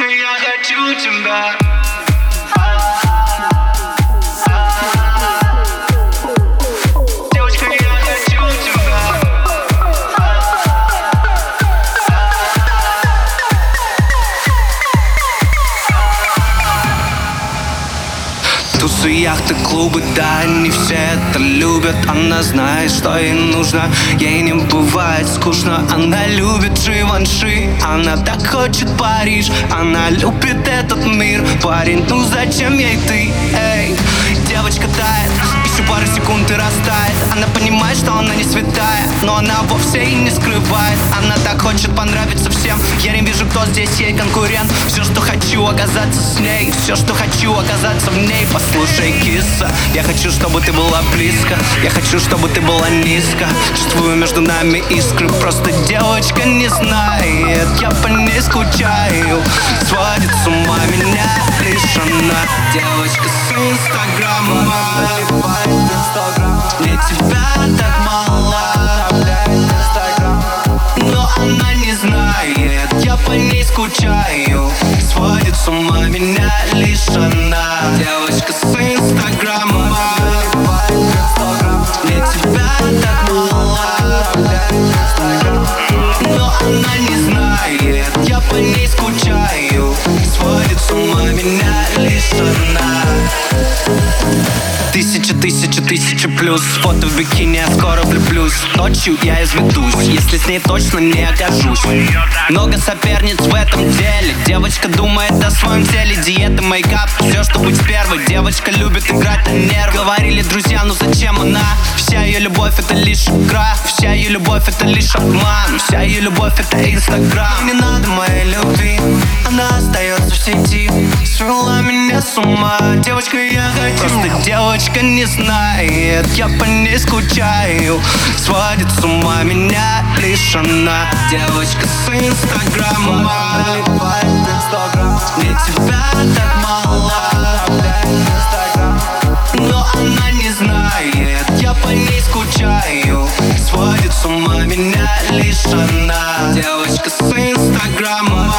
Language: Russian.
I got you you tonight Тусы, яхты, клубы, да, не все это любят. Она знает, что ей нужно, ей не бывает скучно. Она любит Живанши, она так хочет Париж. Она любит этот мир, парень, ну зачем ей ты, пару секунд и растает. Она понимает, что она не святая Но она вовсе и не скрывает. Она так хочет понравиться всем. Я не вижу, кто здесь ей конкурент. Все, что хочу, оказаться с ней. Все, что хочу, оказаться в ней. Послушай, киса Я хочу, чтобы ты была близко. Я хочу, чтобы ты была низко. Чувствую между нами искры. Просто девочка не знает. Я по ней скучаю. Сводит с ума меня лишь она Девочка с инстаграма скучаю. Сводит с ума меня лишь она тысяча, плюс. Фото в бикини, я скоро влюблюсь. Ночью я изведусь, если с ней точно не окажусь. Много соперниц в этом деле. Девочка думает о своем теле. Диета, мейкап, все, что быть первой. Девочка любит играть на нервы. Говорили друзья, ну зачем она? Вся ее любовь это лишь игра. Вся ее любовь это лишь обман. Вся ее любовь это инстаграм. Не надо моей любви. Она остается в сети. Свела меня с ума. Девочка, Просто девочка не знает, я по ней скучаю. Сводит с ума меня лишь она. Девочка с инстаграма Мне тебя так мало Но она не знает, я по ней скучаю. Сводит с ума меня лишь она. Девочка с инстаграма